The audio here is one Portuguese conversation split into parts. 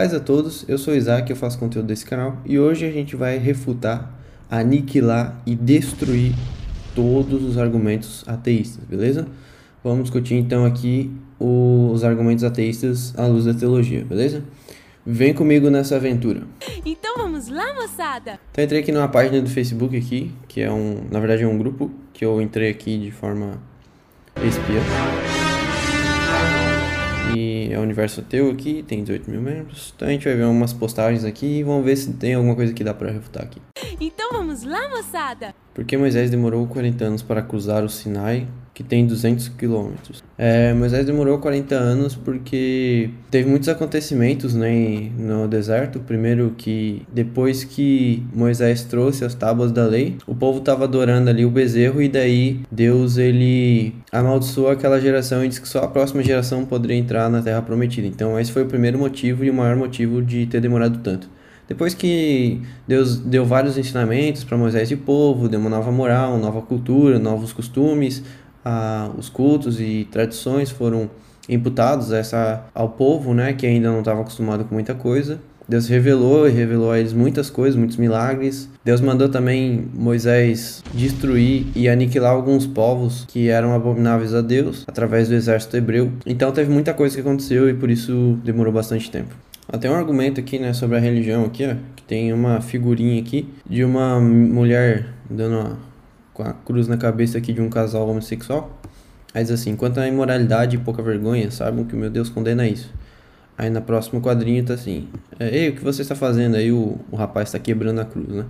Paz a todos, eu sou Isaac, eu faço conteúdo desse canal e hoje a gente vai refutar, aniquilar e destruir todos os argumentos ateístas, beleza? Vamos discutir então aqui os argumentos ateístas à luz da teologia, beleza? Vem comigo nessa aventura. Então vamos lá, moçada! Então entrei aqui numa página do Facebook aqui, que é um, na verdade é um grupo que eu entrei aqui de forma espia é o Universo Teu aqui, tem 18 mil membros. Então a gente vai ver umas postagens aqui e vamos ver se tem alguma coisa que dá para refutar aqui. Então vamos lá, moçada! Por que Moisés demorou 40 anos para cruzar o Sinai que tem 200 quilômetros. É, Moisés demorou 40 anos porque teve muitos acontecimentos né, no deserto. Primeiro que depois que Moisés trouxe as tábuas da lei, o povo estava adorando ali o bezerro e daí Deus ele amaldiçoou aquela geração e disse que só a próxima geração poderia entrar na terra prometida. Então esse foi o primeiro motivo e o maior motivo de ter demorado tanto. Depois que Deus deu vários ensinamentos para Moisés e o povo, deu uma nova moral, nova cultura, novos costumes, a, os cultos e tradições foram imputados essa, ao povo, né, que ainda não estava acostumado com muita coisa. Deus revelou e revelou a eles muitas coisas, muitos milagres. Deus mandou também Moisés destruir e aniquilar alguns povos que eram abomináveis a Deus através do exército hebreu. Então teve muita coisa que aconteceu e por isso demorou bastante tempo. Tem um argumento aqui, né, sobre a religião aqui, ó, que tem uma figurinha aqui de uma mulher dando uma com a cruz na cabeça aqui de um casal homossexual. Aí assim: quanto à imoralidade e pouca vergonha, saibam que o meu Deus condena isso. Aí na próximo quadrinho tá assim: é, Ei, o que você está fazendo? Aí o, o rapaz está quebrando a cruz, né?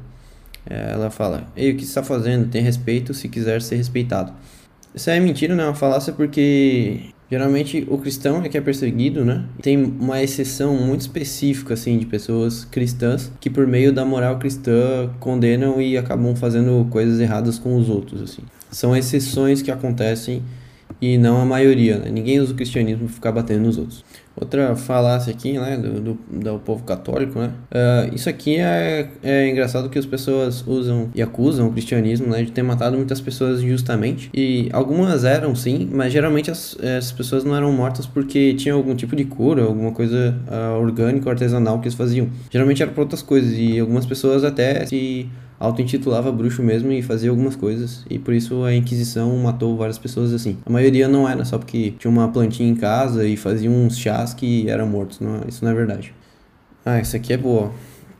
É, ela fala: Ei, o que você está fazendo? Tem respeito se quiser ser respeitado. Isso é mentira, né? É uma falácia porque Geralmente o cristão é que é perseguido, né? Tem uma exceção muito específica, assim, de pessoas cristãs que por meio da moral cristã condenam e acabam fazendo coisas erradas com os outros, assim. São exceções que acontecem e não a maioria, né? Ninguém usa o cristianismo para ficar batendo nos outros. Outra falácia aqui, né, do, do, do povo católico, né? Uh, isso aqui é, é engraçado que as pessoas usam e acusam o cristianismo, né, de ter matado muitas pessoas injustamente. E algumas eram, sim, mas geralmente as, as pessoas não eram mortas porque tinham algum tipo de cura, alguma coisa uh, orgânica artesanal que eles faziam. Geralmente era por outras coisas e algumas pessoas até se auto-intitulava bruxo mesmo e fazia algumas coisas. E por isso a Inquisição matou várias pessoas assim. A maioria não era só porque tinha uma plantinha em casa e fazia uns chás que eram mortos. Não, isso não é verdade. Ah, isso aqui é boa.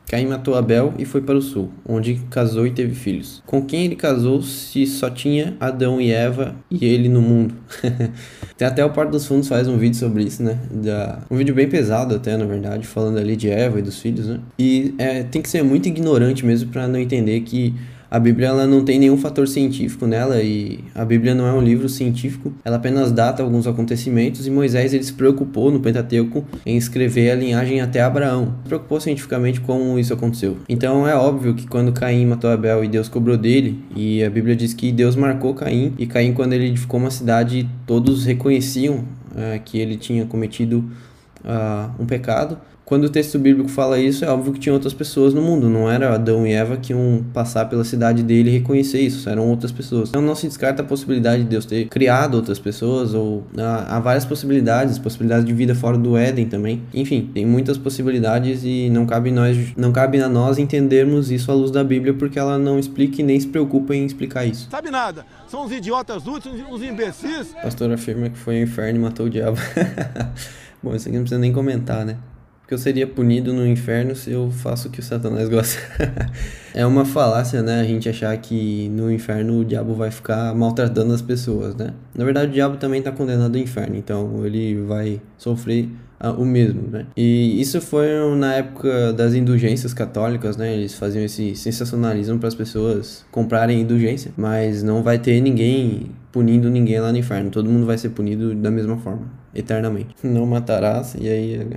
Caim matou Abel e foi para o sul, onde casou e teve filhos. Com quem ele casou se só tinha Adão e Eva e ele no mundo? Tem até o Porto dos Fundos faz um vídeo sobre isso, né? Da... Um vídeo bem pesado até, na verdade, falando ali de Eva e dos filhos, né? E é, tem que ser muito ignorante mesmo para não entender que a Bíblia ela não tem nenhum fator científico nela e a Bíblia não é um livro científico, ela apenas data alguns acontecimentos e Moisés ele se preocupou no Pentateuco em escrever a linhagem até Abraão. Se preocupou cientificamente como isso aconteceu. Então é óbvio que quando Caim matou Abel e Deus cobrou dele, e a Bíblia diz que Deus marcou Caim, e Caim quando ele edificou uma cidade, todos reconheciam uh, que ele tinha cometido uh, um pecado, quando o texto bíblico fala isso, é óbvio que tinha outras pessoas no mundo, não era Adão e Eva que iam passar pela cidade dele e reconhecer isso, eram outras pessoas. Então não se descarta a possibilidade de Deus ter criado outras pessoas, ou há, há várias possibilidades, possibilidades de vida fora do Éden também. Enfim, tem muitas possibilidades e não cabe, nós, não cabe a nós entendermos isso à luz da Bíblia, porque ela não explica e nem se preocupa em explicar isso. Sabe nada, são os idiotas úteis, os imbecis. O pastor afirma que foi ao inferno e matou o diabo. Bom, isso aqui não precisa nem comentar, né? Que eu seria punido no inferno se eu faço o que o Satanás gosta. é uma falácia, né? A gente achar que no inferno o diabo vai ficar maltratando as pessoas, né? Na verdade, o diabo também está condenado ao inferno, então ele vai sofrer ah, o mesmo, né? E isso foi na época das indulgências católicas, né? Eles faziam esse sensacionalismo para as pessoas comprarem indulgência, mas não vai ter ninguém punindo ninguém lá no inferno. Todo mundo vai ser punido da mesma forma, eternamente. Não matarás, e aí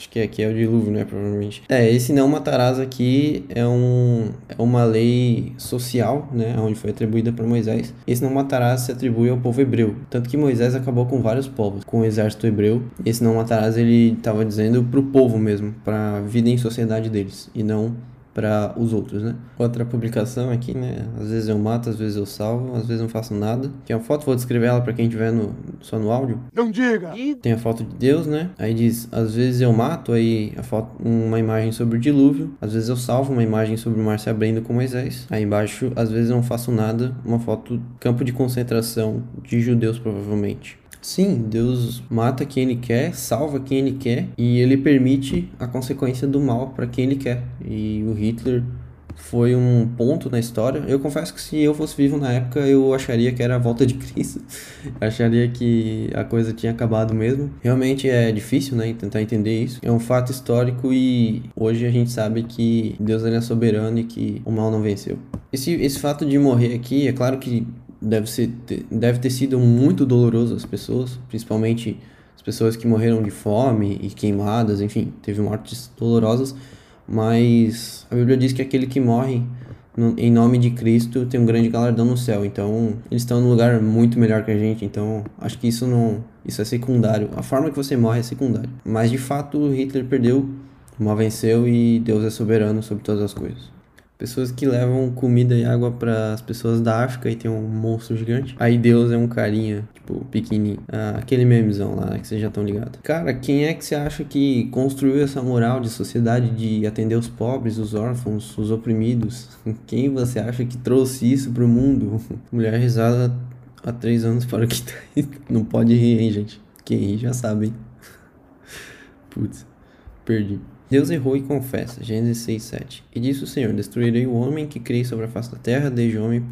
Acho que aqui é o dilúvio, né? Provavelmente. É, esse não matarás aqui é, um, é uma lei social, né? Onde foi atribuída para Moisés. Esse não matarás se atribui ao povo hebreu. Tanto que Moisés acabou com vários povos, com o exército hebreu. Esse não matarás ele estava dizendo para o povo mesmo, para a vida em sociedade deles, e não para os outros, né? Outra publicação aqui, né? Às vezes eu mato, às vezes eu salvo, às vezes não faço nada. Tem uma foto, vou descrever ela para quem estiver no, só no áudio. Não diga! Tem a foto de Deus, né? Aí diz, às vezes eu mato, aí a foto, uma imagem sobre o dilúvio. Às vezes eu salvo uma imagem sobre o mar se abrindo com Moisés. Aí embaixo, às vezes eu não faço nada, uma foto campo de concentração de judeus provavelmente. Sim, Deus mata quem ele quer, salva quem ele quer e ele permite a consequência do mal para quem ele quer. E o Hitler foi um ponto na história. Eu confesso que se eu fosse vivo na época, eu acharia que era a volta de Cristo. acharia que a coisa tinha acabado mesmo. Realmente é difícil, né, tentar entender isso. É um fato histórico e hoje a gente sabe que Deus é soberano e que o mal não venceu. Esse, esse fato de morrer aqui, é claro que deve, ser, deve ter sido muito doloroso às pessoas, principalmente as pessoas que morreram de fome e queimadas, enfim, teve mortes dolorosas, mas a Bíblia diz que aquele que morre no, em nome de Cristo tem um grande galardão no céu, então eles estão num lugar muito melhor que a gente, então acho que isso não, isso é secundário, a forma que você morre é secundária, mas de fato Hitler perdeu, mal venceu e Deus é soberano sobre todas as coisas. Pessoas que levam comida e água para as pessoas da África e tem um monstro gigante. Aí Deus é um carinha, tipo, pequenininho. Ah, aquele memezão lá, que vocês já estão ligados. Cara, quem é que você acha que construiu essa moral de sociedade de atender os pobres, os órfãos, os oprimidos? Quem você acha que trouxe isso pro mundo? Mulher risada há três anos para que tá Não pode rir, hein, gente? Quem ri já sabe, hein? Putz, perdi. Deus errou e confessa, Gênesis 6, 7. E disse o Senhor: Destruirei o homem que crê sobre a face da terra, desde o homem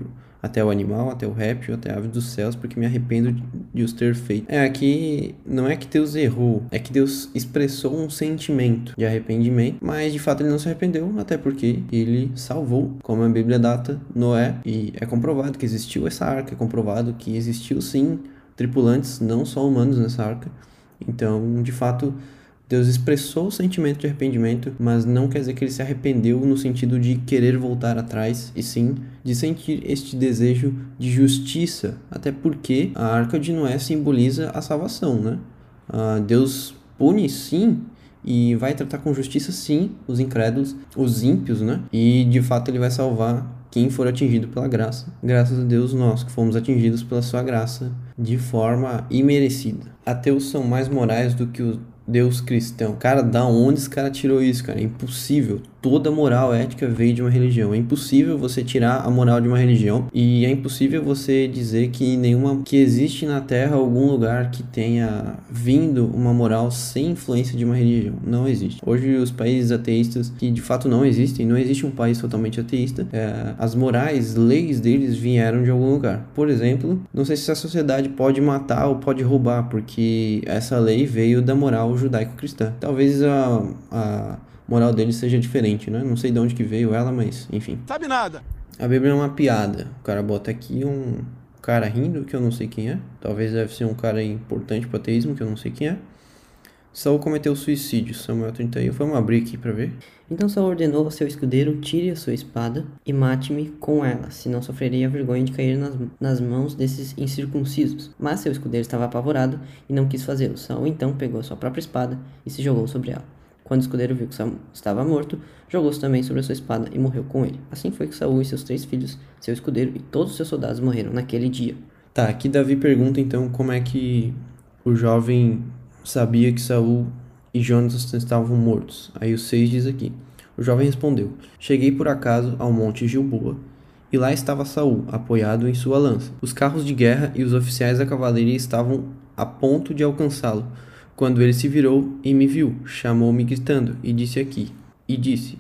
até o animal, até o réptil, até a ave dos céus, porque me arrependo de os ter feito. É, aqui não é que Deus errou, é que Deus expressou um sentimento de arrependimento, mas de fato ele não se arrependeu, até porque ele salvou, como a Bíblia data Noé, e é comprovado que existiu essa arca, é comprovado que existiu sim tripulantes, não só humanos nessa arca. Então, de fato, Deus expressou o sentimento de arrependimento, mas não quer dizer que ele se arrependeu no sentido de querer voltar atrás, e sim de sentir este desejo de justiça, até porque a arca de Noé simboliza a salvação, né? Uh, Deus pune sim e vai tratar com justiça sim os incrédulos, os ímpios, né? E de fato ele vai salvar quem for atingido pela graça. Graças a Deus nós que fomos atingidos pela sua graça de forma imerecida. Ateus são mais morais do que os Deus cristão. Cara, da onde esse cara tirou isso, cara? É impossível toda moral ética veio de uma religião. É impossível você tirar a moral de uma religião e é impossível você dizer que nenhuma que existe na Terra algum lugar que tenha vindo uma moral sem influência de uma religião. Não existe. Hoje os países ateístas que de fato não existem, não existe um país totalmente ateísta. É, as morais, leis deles vieram de algum lugar. Por exemplo, não sei se a sociedade pode matar ou pode roubar, porque essa lei veio da moral judaico-cristã. Talvez a, a moral dele seja diferente, né? Não sei de onde que veio ela, mas enfim. Sabe nada. A Bíblia é uma piada. O cara bota aqui um cara rindo, que eu não sei quem é. Talvez deve ser um cara importante para ateísmo, que eu não sei quem é. Saul cometeu suicídio, Samuel 31. Vamos abrir aqui para ver. Então Saul ordenou ao seu escudeiro: tire a sua espada e mate-me com ela, senão sofreria a vergonha de cair nas, nas mãos desses incircuncisos. Mas seu escudeiro estava apavorado e não quis fazê-lo. Saul então pegou a sua própria espada e se jogou sobre ela. Quando o escudeiro viu que Saul estava morto, jogou-se também sobre a sua espada e morreu com ele. Assim foi que Saul e seus três filhos, seu escudeiro e todos os seus soldados morreram naquele dia. Tá, aqui Davi pergunta então como é que o jovem sabia que Saul e Jonas estavam mortos. Aí o 6 diz aqui: O jovem respondeu: Cheguei por acaso ao monte Gilboa, e lá estava Saul, apoiado em sua lança. Os carros de guerra e os oficiais da cavalaria estavam a ponto de alcançá-lo quando ele se virou e me viu, chamou-me gritando e disse aqui. E disse: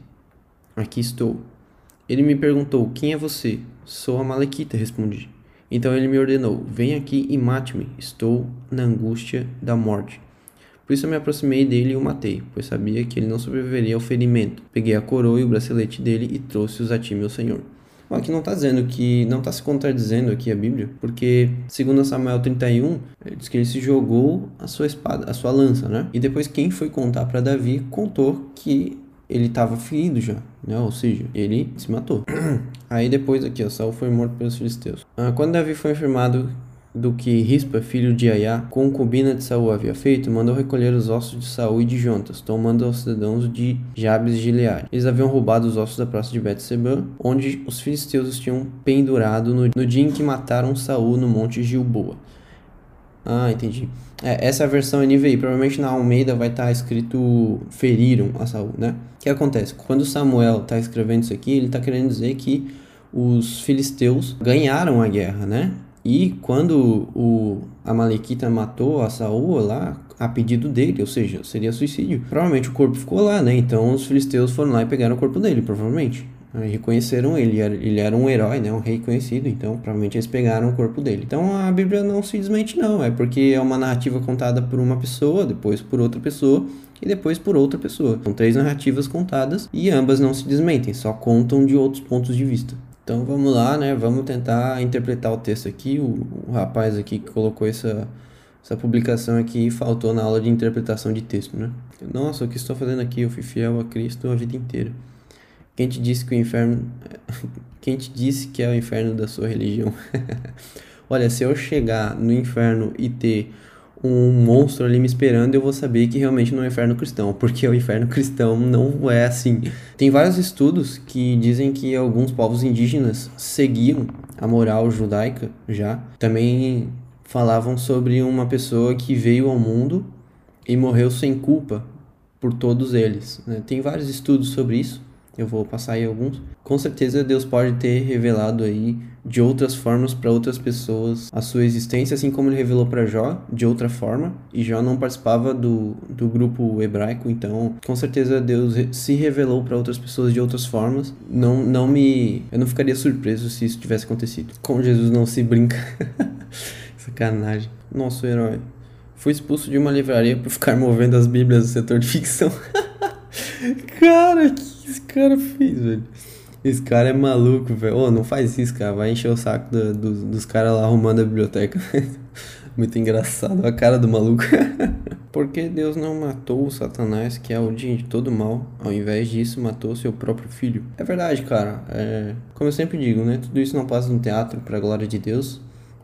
Aqui estou. Ele me perguntou: Quem é você? Sou a Malequita, respondi. Então ele me ordenou: Vem aqui e mate-me. Estou na angústia da morte. Por isso eu me aproximei dele e o matei, pois sabia que ele não sobreviveria ao ferimento. Peguei a coroa e o bracelete dele e trouxe-os a ti, meu senhor. Bom, aqui não está dizendo que. Não está se contradizendo aqui a Bíblia, porque, segundo Samuel 31, diz que ele se jogou a sua espada, a sua lança, né? E depois quem foi contar para Davi contou que ele estava ferido já, né? Ou seja, ele se matou. Aí depois aqui, ó, Saul foi morto pelos filisteus. Ah, quando Davi foi informado do que Rispa, filho de Aiá, concubina de Saul, havia feito, mandou recolher os ossos de Saul e de Jontas, tomando aos cidadãos de Jabes de Gileade. Eles haviam roubado os ossos da praça de Betseba, onde os filisteus os tinham pendurado no, no dia em que mataram Saul no monte Gilboa. Ah, entendi. É, essa versão NVI, provavelmente na Almeida vai estar tá escrito feriram a Saul, né? O que acontece? Quando Samuel está escrevendo isso aqui, ele está querendo dizer que os filisteus ganharam a guerra, né? E quando o Amalequita matou a Saul lá, a pedido dele, ou seja, seria suicídio, provavelmente o corpo ficou lá, né? Então os filisteus foram lá e pegaram o corpo dele, provavelmente. Aí reconheceram ele, ele era um herói, né? Um rei conhecido, então provavelmente eles pegaram o corpo dele. Então a Bíblia não se desmente, não, é porque é uma narrativa contada por uma pessoa, depois por outra pessoa e depois por outra pessoa. São três narrativas contadas e ambas não se desmentem, só contam de outros pontos de vista. Então vamos lá, né? Vamos tentar interpretar o texto aqui. O, o rapaz aqui que colocou essa, essa publicação aqui faltou na aula de interpretação de texto, né? Nossa, o que estou fazendo aqui? Eu fui fiel a Cristo a vida inteira. Quem te disse que o inferno. Quem te disse que é o inferno da sua religião? Olha, se eu chegar no inferno e ter um monstro ali me esperando, eu vou saber que realmente não é inferno cristão, porque o inferno cristão não é assim. Tem vários estudos que dizem que alguns povos indígenas seguiam a moral judaica já. Também falavam sobre uma pessoa que veio ao mundo e morreu sem culpa por todos eles. Né? Tem vários estudos sobre isso. Eu vou passar aí alguns. Com certeza Deus pode ter revelado aí de outras formas para outras pessoas a sua existência, assim como ele revelou para Jó de outra forma. E Jó não participava do, do grupo hebraico, então com certeza Deus se revelou para outras pessoas de outras formas. Não, não me, eu não ficaria surpreso se isso tivesse acontecido. Com Jesus não se brinca. Sacanagem. Nosso herói. Foi expulso de uma livraria por ficar movendo as Bíblias do setor de ficção. Cara, que cara fez, velho? Esse cara é maluco, velho. Ô, oh, não faz isso, cara. Vai encher o saco do, do, dos caras lá arrumando a biblioteca. Muito engraçado a cara do maluco. Porque Deus não matou o Satanás, que é o de todo mal, ao invés disso, matou seu próprio filho. É verdade, cara. É... Como eu sempre digo, né? Tudo isso não passa no teatro para a glória de Deus.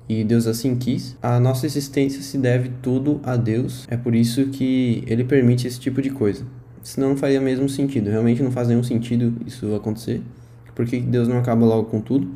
E Deus assim quis. A nossa existência se deve tudo a Deus. É por isso que Ele permite esse tipo de coisa. Senão não faria mesmo sentido. Realmente não faz nenhum sentido isso acontecer. Por que Deus não acaba logo com tudo?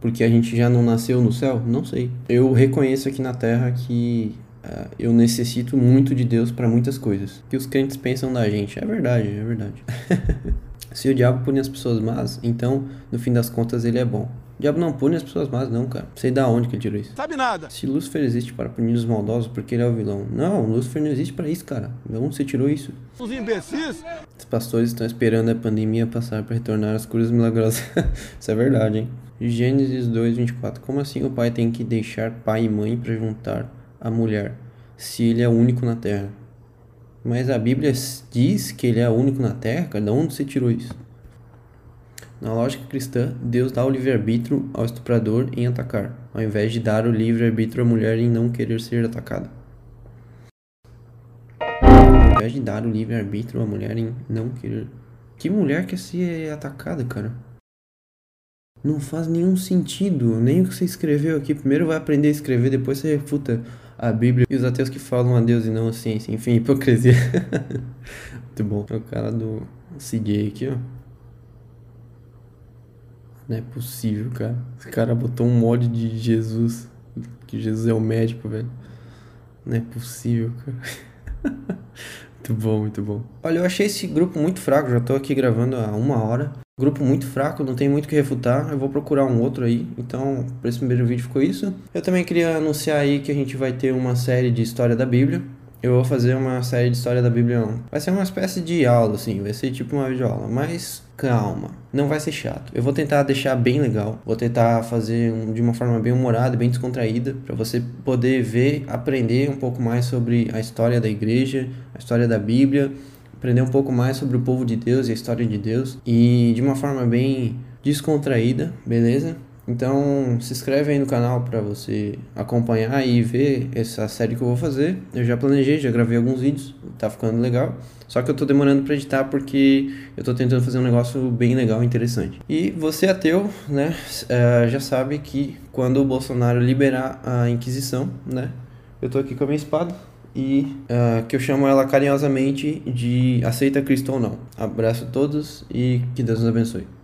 Porque a gente já não nasceu no céu? Não sei. Eu reconheço aqui na terra que uh, eu necessito muito de Deus para muitas coisas. Que os crentes pensam da gente. É verdade, é verdade. Se o diabo pune as pessoas más, então, no fim das contas, ele é bom. Diabo não pune as pessoas más, não, cara. Sei da onde que ele tirou isso. Sabe nada. Se Lúcifer existe para punir os maldosos porque ele é o vilão. Não, Lúcifer não existe para isso, cara. De onde você tirou isso? Os imbecis. Os pastores estão esperando a pandemia passar para retornar às curas milagrosas. isso é verdade, hein? Gênesis 2, 24. Como assim o pai tem que deixar pai e mãe para juntar a mulher, se ele é o único na terra? Mas a Bíblia diz que ele é o único na terra? Cara, de onde você tirou isso? Na lógica cristã, Deus dá o livre-arbítrio ao estuprador em atacar, ao invés de dar o livre-arbítrio à mulher em não querer ser atacada. Ao invés de dar o livre-arbítrio à mulher em não querer. Que mulher quer ser atacada, cara? Não faz nenhum sentido. Nem o que você escreveu aqui. Primeiro vai aprender a escrever, depois você refuta a Bíblia e os ateus que falam a Deus e não a ciência. Enfim, hipocrisia. Muito bom. É o cara do CJ aqui, ó. Não é possível, cara. Esse cara botou um mod de Jesus. Que Jesus é o médico, velho. Não é possível, cara. muito bom, muito bom. Olha, eu achei esse grupo muito fraco. Já tô aqui gravando há uma hora. Grupo muito fraco, não tem muito o que refutar. Eu vou procurar um outro aí. Então, para esse primeiro vídeo ficou isso. Eu também queria anunciar aí que a gente vai ter uma série de história da Bíblia. Eu vou fazer uma série de história da Bíblia. Não. Vai ser uma espécie de aula, assim. Vai ser tipo uma videoaula. Mas calma, não vai ser chato. Eu vou tentar deixar bem legal, vou tentar fazer um, de uma forma bem humorada, bem descontraída, para você poder ver, aprender um pouco mais sobre a história da igreja, a história da Bíblia, aprender um pouco mais sobre o povo de Deus e a história de Deus e de uma forma bem descontraída, beleza? Então se inscreve aí no canal para você acompanhar e ver essa série que eu vou fazer. Eu já planejei, já gravei alguns vídeos, tá ficando legal. Só que eu tô demorando para editar porque eu tô tentando fazer um negócio bem legal e interessante. E você ateu, né, uh, já sabe que quando o Bolsonaro liberar a Inquisição, né, eu tô aqui com a minha espada e uh, que eu chamo ela carinhosamente de aceita Cristo ou não. Abraço a todos e que Deus nos abençoe.